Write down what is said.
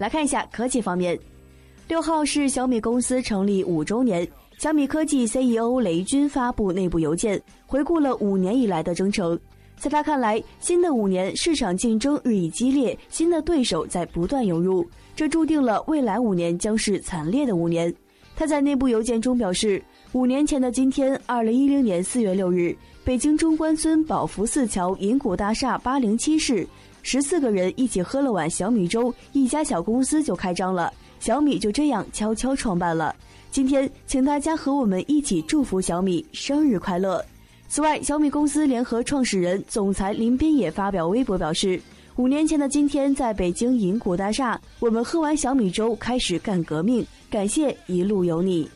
来看一下科技方面，六号是小米公司成立五周年，小米科技 CEO 雷军发布内部邮件，回顾了五年以来的征程。在他看来，新的五年市场竞争日益激烈，新的对手在不断涌入，这注定了未来五年将是惨烈的五年。他在内部邮件中表示，五年前的今天，二零一零年四月六日，北京中关村宝福寺桥银谷大厦八零七室，十四个人一起喝了碗小米粥，一家小公司就开张了，小米就这样悄悄创办了。今天，请大家和我们一起祝福小米生日快乐。此外，小米公司联合创始人、总裁林斌也发表微博表示：“五年前的今天，在北京银谷大厦，我们喝完小米粥，开始干革命。感谢一路有你。”